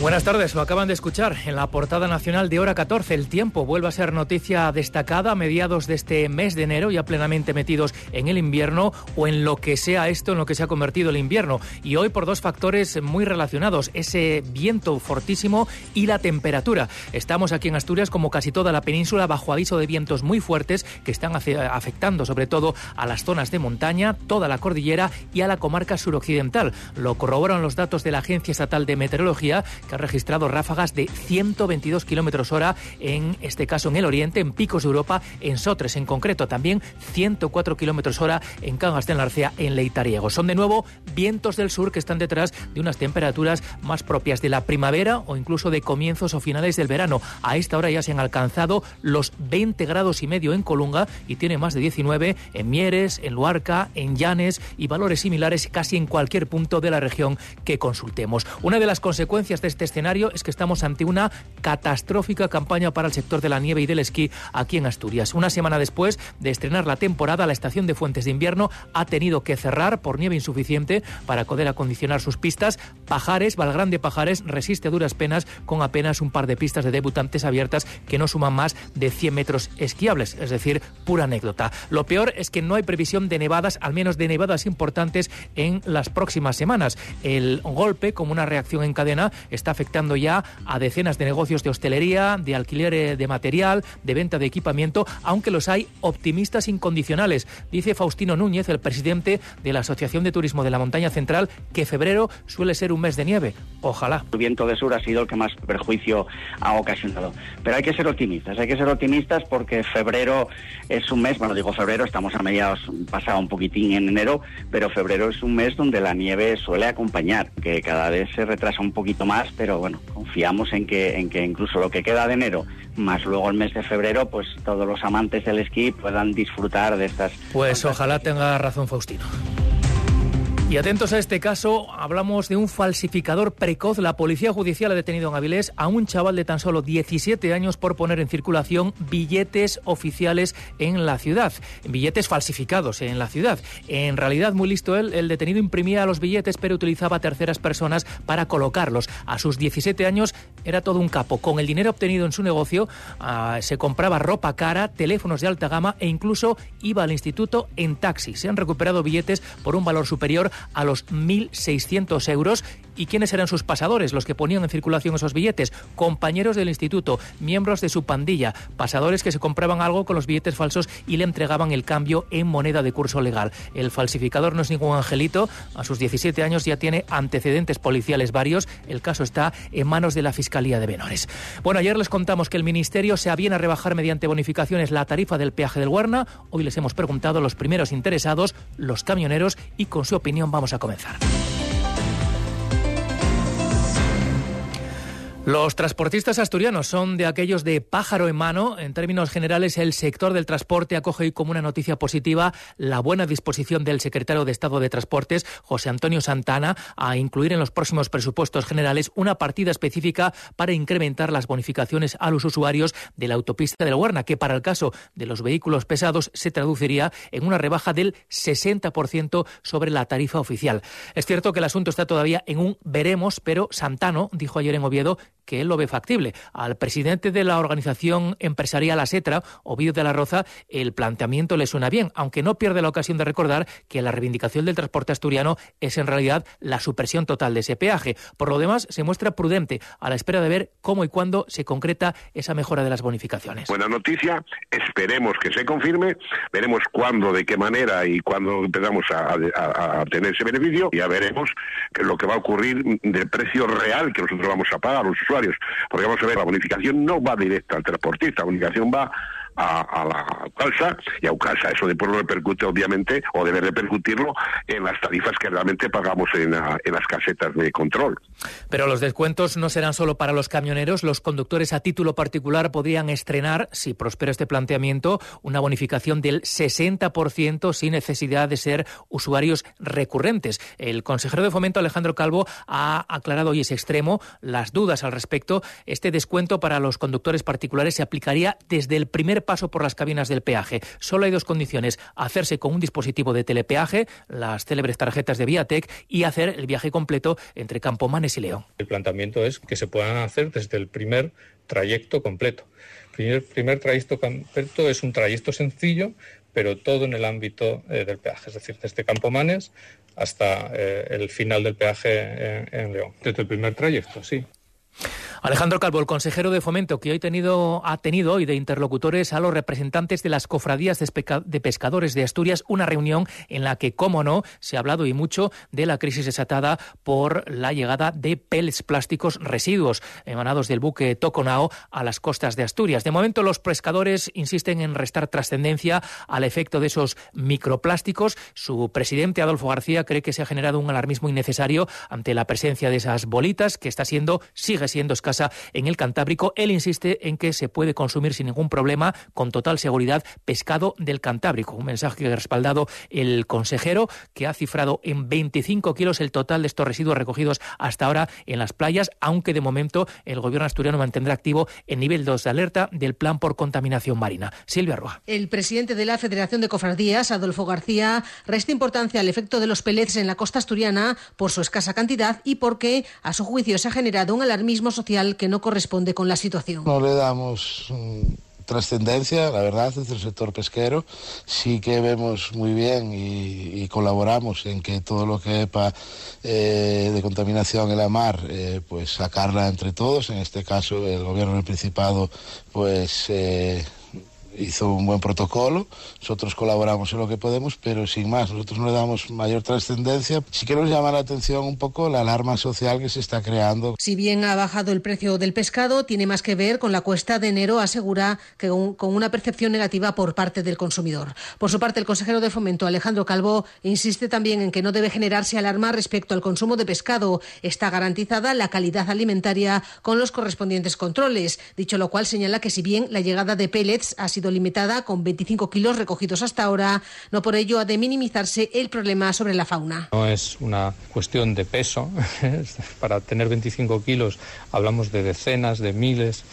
Buenas tardes, lo acaban de escuchar en la portada nacional de hora 14. El tiempo vuelve a ser noticia destacada a mediados de este mes de enero, ya plenamente metidos en el invierno o en lo que sea esto, en lo que se ha convertido el invierno. Y hoy por dos factores muy relacionados, ese viento fortísimo y la temperatura. Estamos aquí en Asturias, como casi toda la península, bajo aviso de vientos muy fuertes que están afectando sobre todo a las zonas de montaña, toda la cordillera y a la comarca suroccidental. Lo corroboran los datos de la Agencia Estatal de Meteorología que ha registrado ráfagas de 122 kilómetros hora, en este caso en el oriente, en Picos de Europa, en Sotres en concreto, también 104 kilómetros hora en Cangas de Narcea, en Leitariego. Son de nuevo vientos del sur que están detrás de unas temperaturas más propias de la primavera o incluso de comienzos o finales del verano. A esta hora ya se han alcanzado los 20 grados y medio en Colunga y tiene más de 19 en Mieres, en Luarca, en Llanes y valores similares casi en cualquier punto de la región que consultemos. Una de las consecuencias de este escenario es que estamos ante una catastrófica campaña para el sector de la nieve y del esquí aquí en Asturias. Una semana después de estrenar la temporada, la estación de Fuentes de Invierno ha tenido que cerrar por nieve insuficiente para poder acondicionar sus pistas. Pajares, Valgrande Pajares, resiste duras penas con apenas un par de pistas de debutantes abiertas que no suman más de 100 metros esquiables, es decir, pura anécdota. Lo peor es que no hay previsión de nevadas, al menos de nevadas importantes en las próximas semanas. El golpe, como una reacción en cadena, está afectando ya a decenas de negocios de hostelería, de alquiler eh, de material, de venta de equipamiento, aunque los hay optimistas incondicionales. Dice Faustino Núñez, el presidente de la Asociación de Turismo de la Montaña Central, que febrero suele ser un mes de nieve. Ojalá. El viento de sur ha sido el que más perjuicio ha ocasionado. Pero hay que ser optimistas, hay que ser optimistas porque febrero es un mes, bueno, digo febrero, estamos a mediados, pasado un poquitín en enero, pero febrero es un mes donde la nieve suele acompañar, que cada vez se retrasa un poquito más, pero bueno, confiamos en que, en que incluso lo que queda de enero, más luego el mes de febrero, pues todos los amantes del esquí puedan disfrutar de estas. Pues ojalá tenga razón Faustino. Y atentos a este caso, hablamos de un falsificador precoz. La Policía Judicial ha detenido en Avilés a un chaval de tan solo 17 años por poner en circulación billetes oficiales en la ciudad. Billetes falsificados en la ciudad. En realidad, muy listo él, el detenido imprimía los billetes pero utilizaba terceras personas para colocarlos. A sus 17 años era todo un capo. Con el dinero obtenido en su negocio uh, se compraba ropa cara, teléfonos de alta gama e incluso iba al instituto en taxi. Se han recuperado billetes por un valor superior a los 1.600 euros. ¿Y quiénes eran sus pasadores, los que ponían en circulación esos billetes? Compañeros del instituto, miembros de su pandilla, pasadores que se compraban algo con los billetes falsos y le entregaban el cambio en moneda de curso legal. El falsificador no es ningún angelito, a sus 17 años ya tiene antecedentes policiales varios. El caso está en manos de la Fiscalía de Benores. Bueno, ayer les contamos que el Ministerio se aviene a rebajar mediante bonificaciones la tarifa del peaje del Guarna. Hoy les hemos preguntado a los primeros interesados, los camioneros, y con su opinión vamos a comenzar. Los transportistas asturianos son de aquellos de pájaro en mano. En términos generales, el sector del transporte acoge hoy como una noticia positiva la buena disposición del secretario de Estado de Transportes, José Antonio Santana, a incluir en los próximos presupuestos generales una partida específica para incrementar las bonificaciones a los usuarios de la autopista de la Guarna, que para el caso de los vehículos pesados se traduciría en una rebaja del 60% sobre la tarifa oficial. Es cierto que el asunto está todavía en un veremos, pero Santano dijo ayer en Oviedo que él lo ve factible. Al presidente de la organización empresarial ASETRA, Ovidio de la Roza, el planteamiento le suena bien, aunque no pierde la ocasión de recordar que la reivindicación del transporte asturiano es en realidad la supresión total de ese peaje. Por lo demás, se muestra prudente a la espera de ver cómo y cuándo se concreta esa mejora de las bonificaciones. Buena noticia, esperemos que se confirme, veremos cuándo, de qué manera y cuándo empezamos a, a, tener ese beneficio, y ya veremos lo que va a ocurrir del precio real que nosotros vamos a pagar los porque vamos a ver, la bonificación no va directa al transportista, la bonificación va a, la calza y a Ucalsa. Eso después lo repercute, obviamente, o debe repercutirlo en las tarifas que realmente pagamos en, en las casetas de control. Pero los descuentos no serán solo para los camioneros. Los conductores a título particular podrían estrenar, si prospera este planteamiento, una bonificación del 60% sin necesidad de ser usuarios recurrentes. El consejero de Fomento, Alejandro Calvo, ha aclarado hoy ese extremo las dudas al respecto. Este descuento para los conductores particulares se aplicaría desde el primer paso por las cabinas del peaje. Solo hay dos condiciones, hacerse con un dispositivo de telepeaje, las célebres tarjetas de Viatec, y hacer el viaje completo entre Campomanes y León. El planteamiento es que se puedan hacer desde el primer trayecto completo. El primer, trayecto completo es un trayecto sencillo, pero todo en el ámbito eh, del peaje, es decir, desde Campomanes hasta eh, el final del peaje en León. Desde el primer trayecto, sí. Alejandro Calvo, el consejero de Fomento, que hoy tenido, ha tenido hoy de interlocutores a los representantes de las cofradías de pescadores de Asturias, una reunión en la que, cómo no, se ha hablado y mucho de la crisis desatada por la llegada de pellets plásticos residuos emanados del buque Toconao a las costas de Asturias. De momento, los pescadores insisten en restar trascendencia al efecto de esos microplásticos. Su presidente, Adolfo García, cree que se ha generado un alarmismo innecesario ante la presencia de esas bolitas que está siendo, sigue siendo escasa en el Cantábrico. Él insiste en que se puede consumir sin ningún problema, con total seguridad, pescado del Cantábrico. Un mensaje que ha respaldado el consejero, que ha cifrado en 25 kilos el total de estos residuos recogidos hasta ahora en las playas, aunque de momento el gobierno asturiano mantendrá activo el nivel 2 de alerta del plan por contaminación marina. Silvia Roja. El presidente de la Federación de Cofradías, Adolfo García, resta importancia al efecto de los pellets en la costa asturiana por su escasa cantidad y porque, a su juicio, se ha generado un alarmismo social que no corresponde con la situación. No le damos mm, trascendencia, la verdad, desde el sector pesquero. Sí que vemos muy bien y, colaboramos en que todo lo que EPA eh, de contaminación en la mar, eh, pues sacarla entre todos. En este caso, el gobierno del Principado, pues eh, hizo un buen protocolo, nosotros colaboramos en lo que podemos, pero sin más, nosotros no le damos mayor trascendencia. Sí que nos llama la atención un poco la alarma social que se está creando. Si bien ha bajado el precio del pescado, tiene más que ver con la cuesta de enero, asegura que con una percepción negativa por parte del consumidor. Por su parte, el consejero de Fomento, Alejandro Calvo, insiste también en que no debe generarse alarma respecto al consumo de pescado. Está garantizada la calidad alimentaria con los correspondientes controles. Dicho lo cual, señala que si bien la llegada de pellets ha sido limitada con 25 kilos recogidos hasta ahora. No por ello ha de minimizarse el problema sobre la fauna. No es una cuestión de peso. Para tener 25 kilos hablamos de decenas, de miles.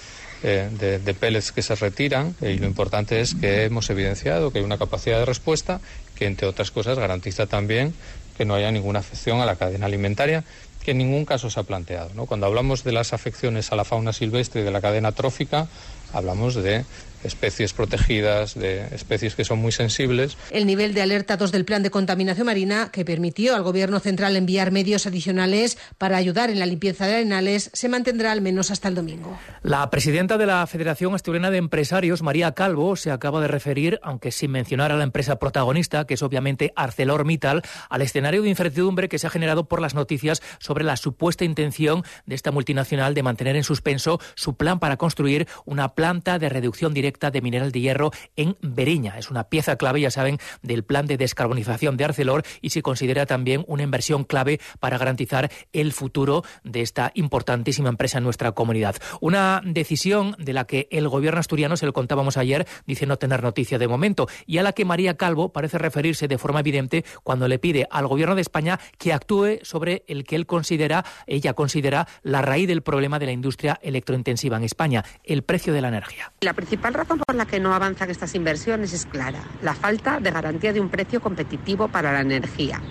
Eh, de, de que se retiran y lo importante es que hemos evidenciado que hay una capacidad de respuesta que entre otras cosas garantiza también que no haya ninguna afección a la cadena alimentaria que en ningún caso se ha planteado. Cuando hablamos de las afecciones a la fauna silvestre y de la cadena trófica, hablamos de especies protegidas, de especies que son muy sensibles. El nivel de alerta 2 del plan de contaminación marina, que permitió al Gobierno central enviar medios adicionales para ayudar en la limpieza de arenales, se mantendrá al menos hasta el domingo. La presidenta de la Federación Asturiana de Empresarios, María Calvo, se acaba de referir, aunque sin mencionar a la empresa protagonista, que es obviamente ArcelorMittal, al escenario de incertidumbre que se ha generado por las noticias sobre la supuesta intención de esta multinacional de mantener en suspenso su plan para construir una planta de reducción directa de mineral de hierro en Beriña. Es una pieza clave, ya saben, del plan de descarbonización de Arcelor y se considera también una inversión clave para garantizar el futuro de esta importantísima empresa en nuestra comunidad. Una decisión de la que el gobierno asturiano, se lo contábamos ayer, dice no tener noticia de momento y a la que María Calvo parece referirse de forma evidente cuando le pide al gobierno de España que actúe sobre el que él considera, ella considera, la raíz del problema de la industria electrointensiva en España, el precio de la energía. La principal razón por la que no avanzan estas inversiones es clara, la falta de garantía de un precio competitivo para la energía.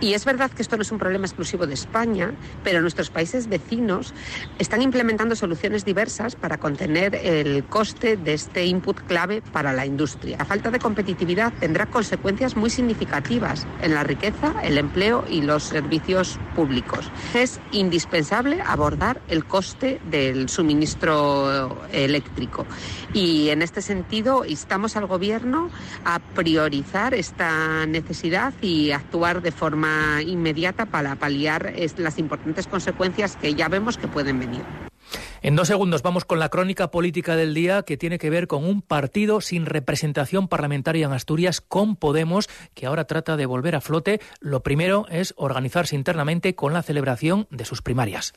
Y es verdad que esto no es un problema exclusivo de España, pero nuestros países vecinos están implementando soluciones diversas para contener el coste de este input clave para la industria. La falta de competitividad tendrá consecuencias muy significativas en la riqueza, el empleo y los servicios públicos. Es indispensable abordar el coste del suministro eléctrico y en este sentido instamos al Gobierno a priorizar esta necesidad y actuar de forma inmediata para paliar las importantes consecuencias que ya vemos que pueden venir. En dos segundos vamos con la crónica política del día que tiene que ver con un partido sin representación parlamentaria en Asturias, con Podemos, que ahora trata de volver a flote. Lo primero es organizarse internamente con la celebración de sus primarias.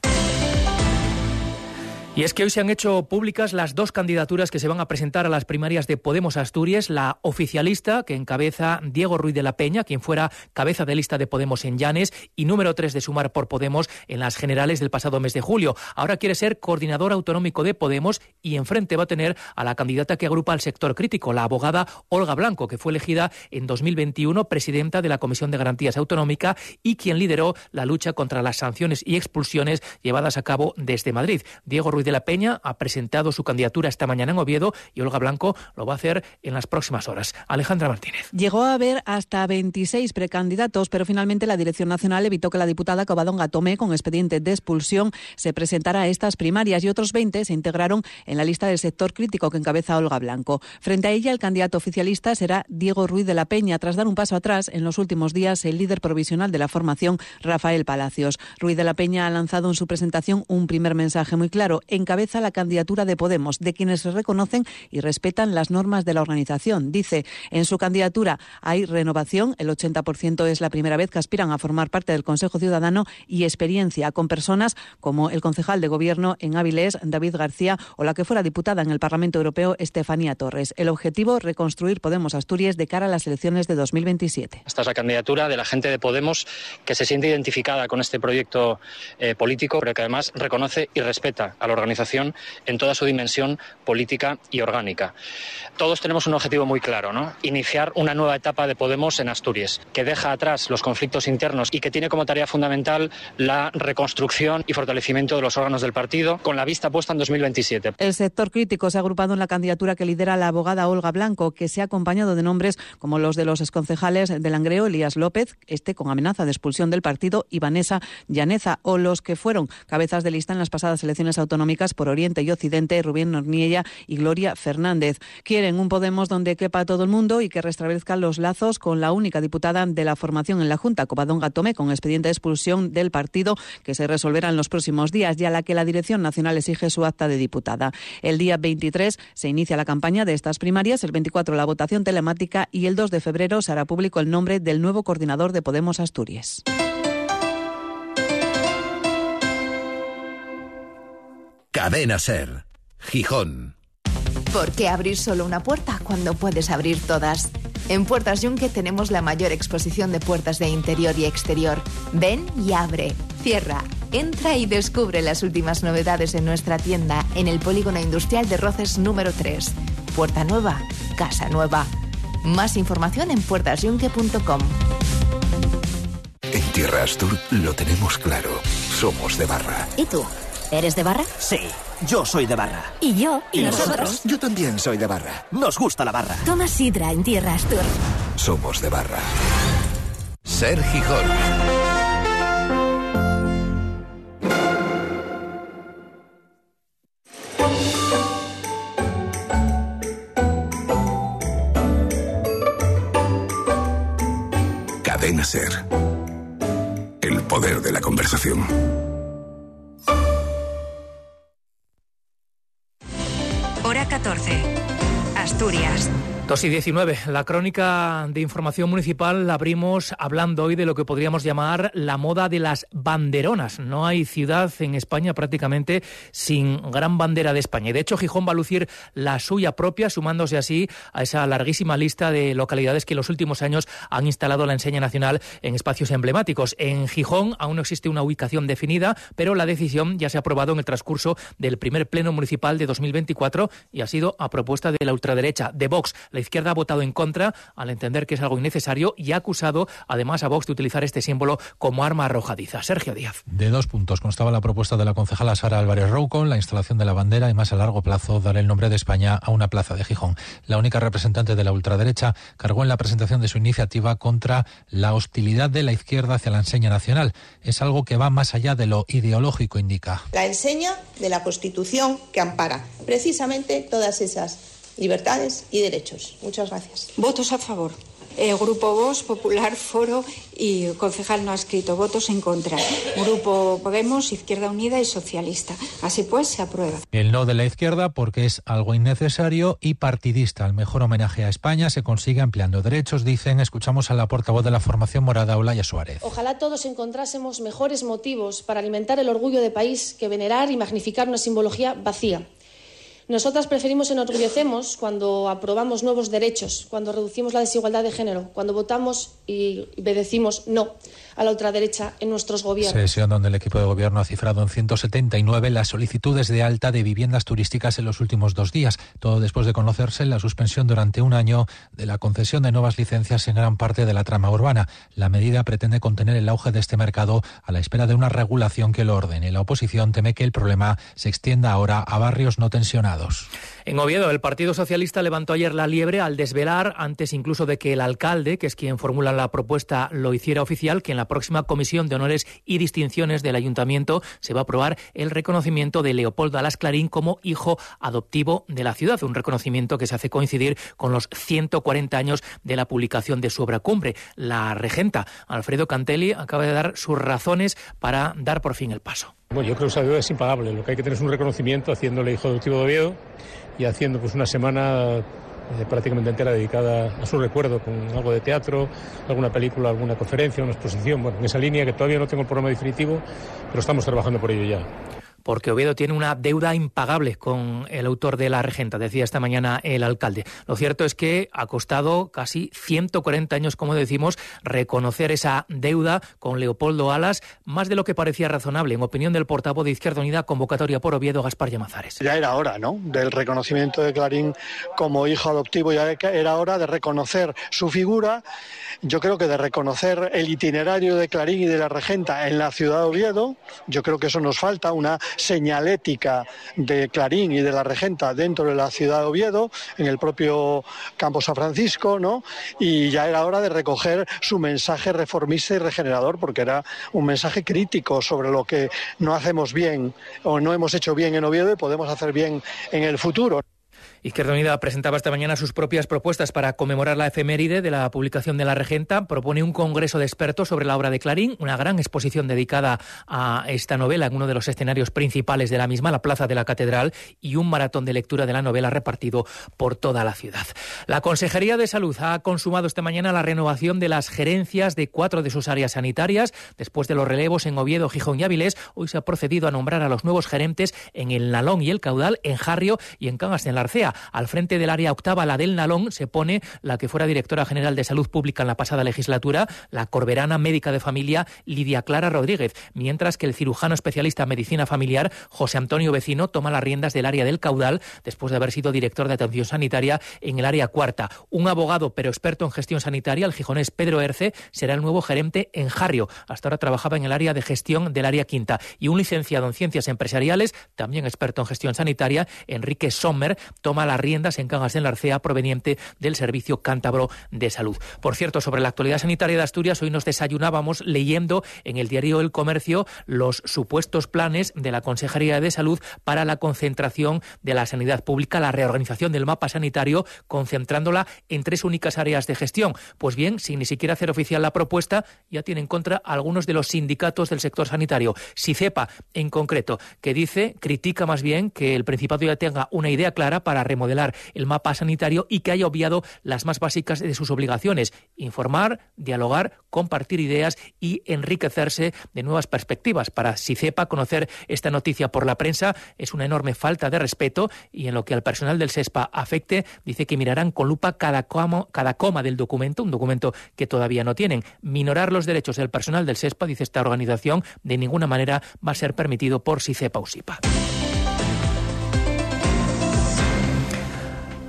Y es que hoy se han hecho públicas las dos candidaturas que se van a presentar a las primarias de Podemos Asturias, la oficialista que encabeza Diego Ruiz de la Peña, quien fuera cabeza de lista de Podemos en Llanes y número tres de Sumar por Podemos en las generales del pasado mes de julio. Ahora quiere ser coordinador autonómico de Podemos y enfrente va a tener a la candidata que agrupa al sector crítico, la abogada Olga Blanco, que fue elegida en 2021 presidenta de la Comisión de Garantías Autonómica y quien lideró la lucha contra las sanciones y expulsiones llevadas a cabo desde Madrid. Diego Ruiz de la Peña ha presentado su candidatura esta mañana en Oviedo y Olga Blanco lo va a hacer en las próximas horas. Alejandra Martínez. Llegó a haber hasta 26 precandidatos, pero finalmente la Dirección Nacional evitó que la diputada Covadonga Tomé, con expediente de expulsión, se presentara a estas primarias y otros 20 se integraron en la lista del sector crítico que encabeza Olga Blanco. Frente a ella, el candidato oficialista será Diego Ruiz de la Peña. Tras dar un paso atrás, en los últimos días, el líder provisional de la formación, Rafael Palacios. Ruiz de la Peña ha lanzado en su presentación un primer mensaje muy claro encabeza la candidatura de Podemos, de quienes se reconocen y respetan las normas de la organización. Dice, en su candidatura hay renovación, el 80% es la primera vez que aspiran a formar parte del Consejo Ciudadano y experiencia con personas como el concejal de Gobierno en Avilés, David García, o la que fuera diputada en el Parlamento Europeo, Estefanía Torres. El objetivo, reconstruir Podemos Asturias de cara a las elecciones de 2027. Esta es la candidatura de la gente de Podemos que se siente identificada con este proyecto eh, político, pero que además reconoce y respeta a la organización organización en toda su dimensión política y orgánica. Todos tenemos un objetivo muy claro, ¿no? Iniciar una nueva etapa de Podemos en Asturias, que deja atrás los conflictos internos y que tiene como tarea fundamental la reconstrucción y fortalecimiento de los órganos del partido, con la vista puesta en 2027. El sector crítico se ha agrupado en la candidatura que lidera la abogada Olga Blanco, que se ha acompañado de nombres como los de los exconcejales de Langreo, Elías López, este con amenaza de expulsión del partido, y Vanessa Llaneza, o los que fueron cabezas de lista en las pasadas elecciones autonómicas por Oriente y Occidente, Rubén Norniella y Gloria Fernández. Quieren un Podemos donde quepa todo el mundo y que restablezcan los lazos con la única diputada de la formación en la Junta, Covadonga Tomé, con expediente de expulsión del partido que se resolverá en los próximos días y a la que la Dirección Nacional exige su acta de diputada. El día 23 se inicia la campaña de estas primarias, el 24 la votación telemática y el 2 de febrero se hará público el nombre del nuevo coordinador de Podemos Asturias. Cadena Ser. Gijón. ¿Por qué abrir solo una puerta cuando puedes abrir todas? En Puertas Yunque tenemos la mayor exposición de puertas de interior y exterior. Ven y abre, cierra, entra y descubre las últimas novedades en nuestra tienda en el Polígono Industrial de Roces número 3. Puerta nueva, casa nueva. Más información en puertasyunque.com. En Tierra Astur lo tenemos claro. Somos de barra. ¿Y tú? ¿Eres de barra? Sí, yo soy de barra. ¿Y yo? ¿Y, nosotros? Yo también soy de barra. Nos gusta la barra. Toma sidra en Tierra Astur. Somos de barra. Ser Gijón. Cadena Ser. El poder de la conversación. 2 y 19. La crónica de información municipal la abrimos hablando hoy de lo que podríamos llamar la moda de las banderonas. No hay ciudad en España prácticamente sin gran bandera de España. Y de hecho, Gijón va a lucir la suya propia, sumándose así a esa larguísima lista de localidades que en los últimos años han instalado la enseña nacional en espacios emblemáticos. En Gijón aún no existe una ubicación definida, pero la decisión ya se ha aprobado en el transcurso del primer pleno municipal de 2024 y ha sido a propuesta de la ultraderecha de Vox. La izquierda ha votado en contra al entender que es algo innecesario y ha acusado además a Vox de utilizar este símbolo como arma arrojadiza. Sergio Díaz. De dos puntos constaba la propuesta de la concejala Sara Álvarez Rouco, la instalación de la bandera y más a largo plazo dar el nombre de España a una plaza de Gijón. La única representante de la ultraderecha cargó en la presentación de su iniciativa contra la hostilidad de la izquierda hacia la enseña nacional. Es algo que va más allá de lo ideológico, indica. La enseña de la Constitución que ampara precisamente todas esas libertades y derechos. Muchas gracias. Votos a favor. El Grupo Vox, Popular, Foro y concejal no ha escrito votos en contra. Grupo Podemos, Izquierda Unida y Socialista. Así pues, se aprueba. El no de la izquierda porque es algo innecesario y partidista. El mejor homenaje a España se consigue ampliando derechos, dicen. Escuchamos a la portavoz de la formación morada, Olaya Suárez. Ojalá todos encontrásemos mejores motivos para alimentar el orgullo de país que venerar y magnificar una simbología vacía. Nosotras preferimos enorgullecemos cuando aprobamos nuevos derechos, cuando reducimos la desigualdad de género, cuando votamos y decimos no a la ultraderecha en nuestros gobiernos. Sesión donde el equipo de gobierno ha cifrado en 179 las solicitudes de alta de viviendas turísticas en los últimos dos días, todo después de conocerse la suspensión durante un año de la concesión de nuevas licencias en gran parte de la trama urbana. La medida pretende contener el auge de este mercado a la espera de una regulación que lo ordene. La oposición teme que el problema se extienda ahora a barrios no tensionados. En Oviedo, el Partido Socialista levantó ayer la liebre al desvelar, antes incluso de que el alcalde, que es quien formula la propuesta, lo hiciera oficial, que en la próxima Comisión de Honores y Distinciones del Ayuntamiento se va a aprobar el reconocimiento de Leopoldo Alas Clarín como hijo adoptivo de la ciudad, un reconocimiento que se hace coincidir con los 140 años de la publicación de su obra cumbre. La regenta Alfredo Cantelli acaba de dar sus razones para dar por fin el paso. Bueno, yo creo que esa deuda es impagable. Lo que hay que tener es un reconocimiento haciéndole hijo adoptivo de Oviedo y haciendo pues una semana eh, prácticamente entera dedicada a su recuerdo con algo de teatro, alguna película, alguna conferencia, una exposición, bueno, en esa línea que todavía no tengo el programa definitivo, pero estamos trabajando por ello ya porque Oviedo tiene una deuda impagable con el autor de La Regenta, decía esta mañana el alcalde. Lo cierto es que ha costado casi 140 años, como decimos, reconocer esa deuda con Leopoldo Alas, más de lo que parecía razonable, en opinión del portavoz de Izquierda Unida, convocatoria por Oviedo, Gaspar Llamazares. Ya era hora, ¿no?, del reconocimiento de Clarín como hijo adoptivo, ya era hora de reconocer su figura, yo creo que de reconocer el itinerario de Clarín y de La Regenta en la ciudad de Oviedo, yo creo que eso nos falta, una señalética de Clarín y de la Regenta dentro de la ciudad de Oviedo, en el propio Campo San Francisco, ¿no? Y ya era hora de recoger su mensaje reformista y regenerador, porque era un mensaje crítico sobre lo que no hacemos bien o no hemos hecho bien en Oviedo y podemos hacer bien en el futuro. Izquierda Unida presentaba esta mañana sus propias propuestas para conmemorar la efeméride de la publicación de La Regenta. Propone un congreso de expertos sobre la obra de Clarín, una gran exposición dedicada a esta novela en uno de los escenarios principales de la misma, la Plaza de la Catedral, y un maratón de lectura de la novela repartido por toda la ciudad. La Consejería de Salud ha consumado esta mañana la renovación de las gerencias de cuatro de sus áreas sanitarias. Después de los relevos en Oviedo, Gijón y Avilés, hoy se ha procedido a nombrar a los nuevos gerentes en el Nalón y el Caudal, en Jarrio y en Cangas de la Al frente del área octava, la del Nalón, se pone la que fuera directora general de Salud Pública en la pasada legislatura, la corberana médica de familia Lidia Clara Rodríguez, mientras que el cirujano especialista en medicina familiar José Antonio Vecino toma las riendas del área del caudal después de haber sido director de atención sanitaria en el área cuarta. Un abogado pero experto en gestión sanitaria, el gijonés Pedro Erce, será el nuevo gerente en Jarrio. Hasta ahora trabajaba en el área de gestión del área quinta. Y un licenciado en ciencias empresariales, también experto en gestión sanitaria, Enrique Sommer, toma las riendas en Cangas en la Arcea proveniente del Servicio Cántabro de Salud. Por cierto, sobre la actualidad sanitaria de Asturias, hoy nos desayunábamos leyendo en el diario El Comercio los supuestos planes de la Consejería de Salud para la concentración de la sanidad pública, la reorganización del mapa sanitario, concentrándola en tres únicas áreas de gestión. Pues bien, sin ni siquiera hacer oficial la propuesta, ya tiene en contra algunos de los sindicatos del sector sanitario. SICEPA, en concreto, que dice, critica más bien que el Principado ya tenga una idea clara para remodelar el mapa sanitario y que haya obviado las más básicas de sus obligaciones, informar, dialogar, compartir ideas y enriquecerse de nuevas perspectivas. Para si sepa conocer esta noticia por la prensa es una enorme falta de respeto y en lo que al personal del SESPA afecte, dice que mirarán con lupa cada coma, del documento, un documento que todavía no tienen. Minorar los derechos del personal del SESPA, dice esta organización, de ninguna manera va a ser permitido por SICEPA o SIPA.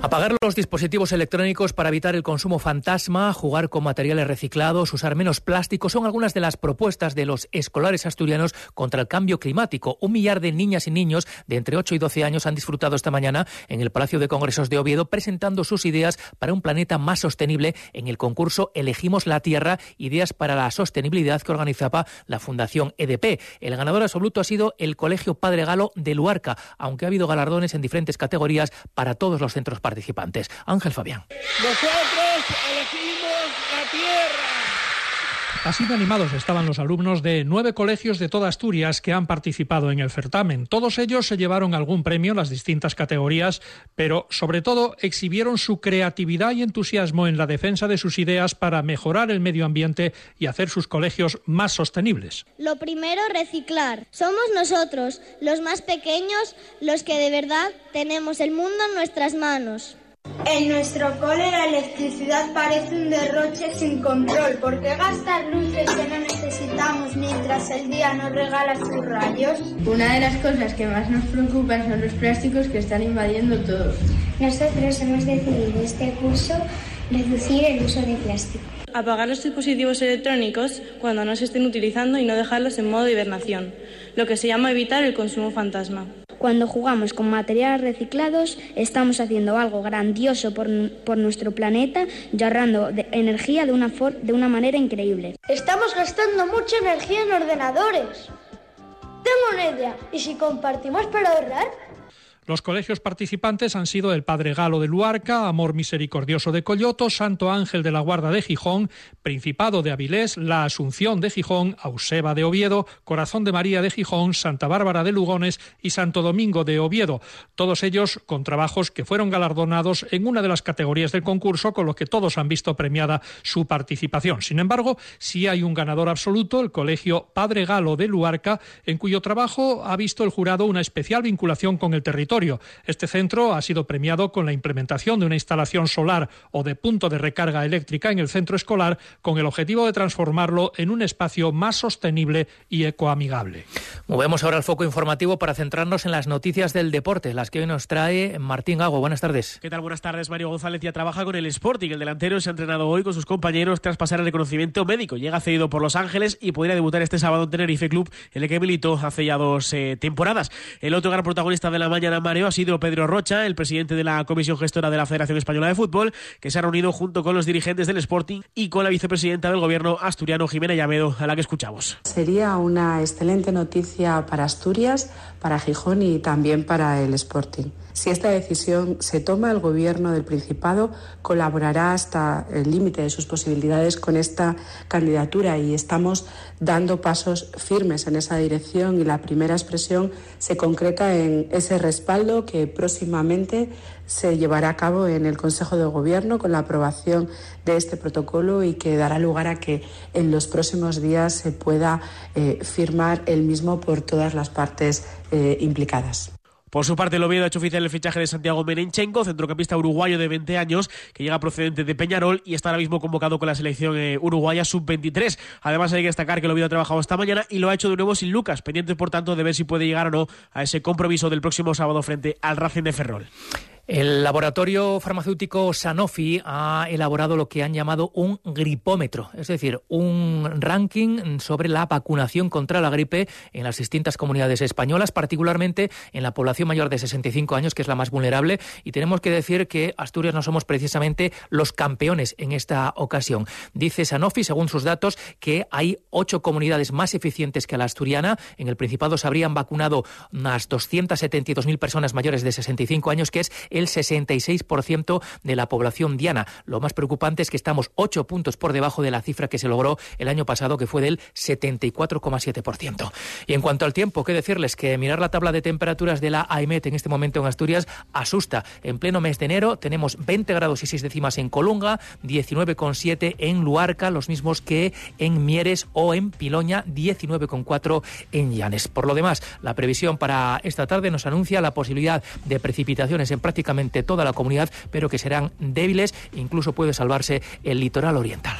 Apagar los dispositivos electrónicos para evitar el consumo fantasma, jugar con materiales reciclados, usar menos plástico son algunas de las propuestas de los escolares asturianos contra el cambio climático. Un millar de niñas y niños de entre 8 y 12 años han disfrutado esta mañana en el Palacio de Congresos de Oviedo presentando sus ideas para un planeta más sostenible en el concurso Elegimos la Tierra, ideas para la sostenibilidad que organizaba la Fundación EDP. El ganador absoluto ha sido el Colegio Padre Galo de Luarca, aunque ha habido galardones en diferentes categorías para todos los centros participantes. Ángel Fabián. Nosotros elegimos tierra. Así de animados estaban los alumnos de nueve colegios de toda Asturias que han participado en el certamen. Todos ellos se llevaron algún premio en las distintas categorías, pero sobre todo exhibieron su creatividad y entusiasmo en la defensa de sus ideas para mejorar el medio ambiente y hacer sus colegios más sostenibles. Lo primero, reciclar. Somos nosotros, los más pequeños, los que de verdad tenemos el mundo en nuestras manos. En nuestro cole la electricidad parece un derroche sin control. ¿Por qué gastar luces que no necesitamos mientras el día nos regala sus rayos? Una de las cosas que más nos preocupan son los plásticos que están invadiendo todo. Nosotros hemos decidido este curso reducir el uso de plástico. Apagar los dispositivos electrónicos cuando no se estén utilizando y no dejarlos en modo de hibernación, lo que se llama evitar el consumo fantasma. Cuando jugamos con materiales reciclados, estamos haciendo algo grandioso por, por nuestro planeta y ahorrando energía de una, de una manera increíble. Estamos gastando mucha energía en ordenadores. Tengo una idea. ¿Y si compartimos para ahorrar? Los colegios participantes han sido el Padre Galo de Luarca, Amor Misericordioso de Coyoto, Santo Ángel de la Guarda de Gijón, Principado de Avilés, La Asunción de Gijón, Auseba de Oviedo, Corazón de María de Gijón, Santa Bárbara de Lugones y Santo Domingo de Oviedo. Todos ellos con trabajos que fueron galardonados en una de las categorías del concurso, con lo que todos han visto premiada su participación. Sin embargo, sí hay un ganador absoluto, el Colegio Padre Galo de Luarca, en cuyo trabajo ha visto el jurado una especial vinculación con el territorio este centro ha sido premiado con la implementación de una instalación solar o de punto de recarga eléctrica en el centro escolar con el objetivo de transformarlo en un espacio más sostenible y ecoamigable. Movemos ahora el foco informativo para centrarnos en las noticias del deporte, las que hoy nos trae Martín Gago. Buenas tardes. ¿Qué tal? Buenas tardes. Mario González ya trabaja con el Sporting. El delantero se ha entrenado hoy con sus compañeros tras pasar el reconocimiento médico. Llega cedido por Los Ángeles y podría debutar este sábado en Tenerife Club, en el que militó hace ya dos eh, temporadas. El otro gran protagonista de la mañana, mareo ha sido Pedro Rocha, el presidente de la Comisión Gestora de la Federación Española de Fútbol, que se ha reunido junto con los dirigentes del Sporting y con la vicepresidenta del Gobierno asturiano, Jimena Llamedo, a la que escuchamos. Sería una excelente noticia para Asturias, para Gijón y también para el Sporting. Si esta decisión se toma, el Gobierno del Principado colaborará hasta el límite de sus posibilidades con esta candidatura y estamos dando pasos firmes en esa dirección y la primera expresión se concreta en ese respaldo que próximamente se llevará a cabo en el Consejo de Gobierno con la aprobación de este protocolo y que dará lugar a que en los próximos días se pueda eh, firmar el mismo por todas las partes eh, implicadas. Por su parte, el Oviedo ha hecho oficial el fichaje de Santiago Merenchenko, centrocampista uruguayo de 20 años, que llega procedente de Peñarol y está ahora mismo convocado con la selección eh, uruguaya sub-23. Además, hay que destacar que el Oviedo ha trabajado esta mañana y lo ha hecho de nuevo sin Lucas, pendiente, por tanto, de ver si puede llegar o no a ese compromiso del próximo sábado frente al Racing de Ferrol. El laboratorio farmacéutico Sanofi ha elaborado lo que han llamado un gripómetro, es decir, un ranking sobre la vacunación contra la gripe en las distintas comunidades españolas, particularmente en la población mayor de 65 años, que es la más vulnerable. Y tenemos que decir que Asturias no somos precisamente los campeones en esta ocasión. Dice Sanofi, según sus datos, que hay ocho comunidades más eficientes que la asturiana. En el Principado se habrían vacunado unas 272.000 personas mayores de 65 años, que es el 66% de la población diana. Lo más preocupante es que estamos ocho puntos por debajo de la cifra que se logró el año pasado, que fue del 74,7%. Y en cuanto al tiempo, qué decirles que mirar la tabla de temperaturas de la AEMET en este momento en Asturias asusta. En pleno mes de enero tenemos 20 grados y 6 décimas en Colunga, 19,7 en Luarca, los mismos que en Mieres o en Piloña, 19,4 en Llanes. Por lo demás, la previsión para esta tarde nos anuncia la posibilidad de precipitaciones en toda la comunidad, pero que serán débiles, incluso puede salvarse el litoral oriental.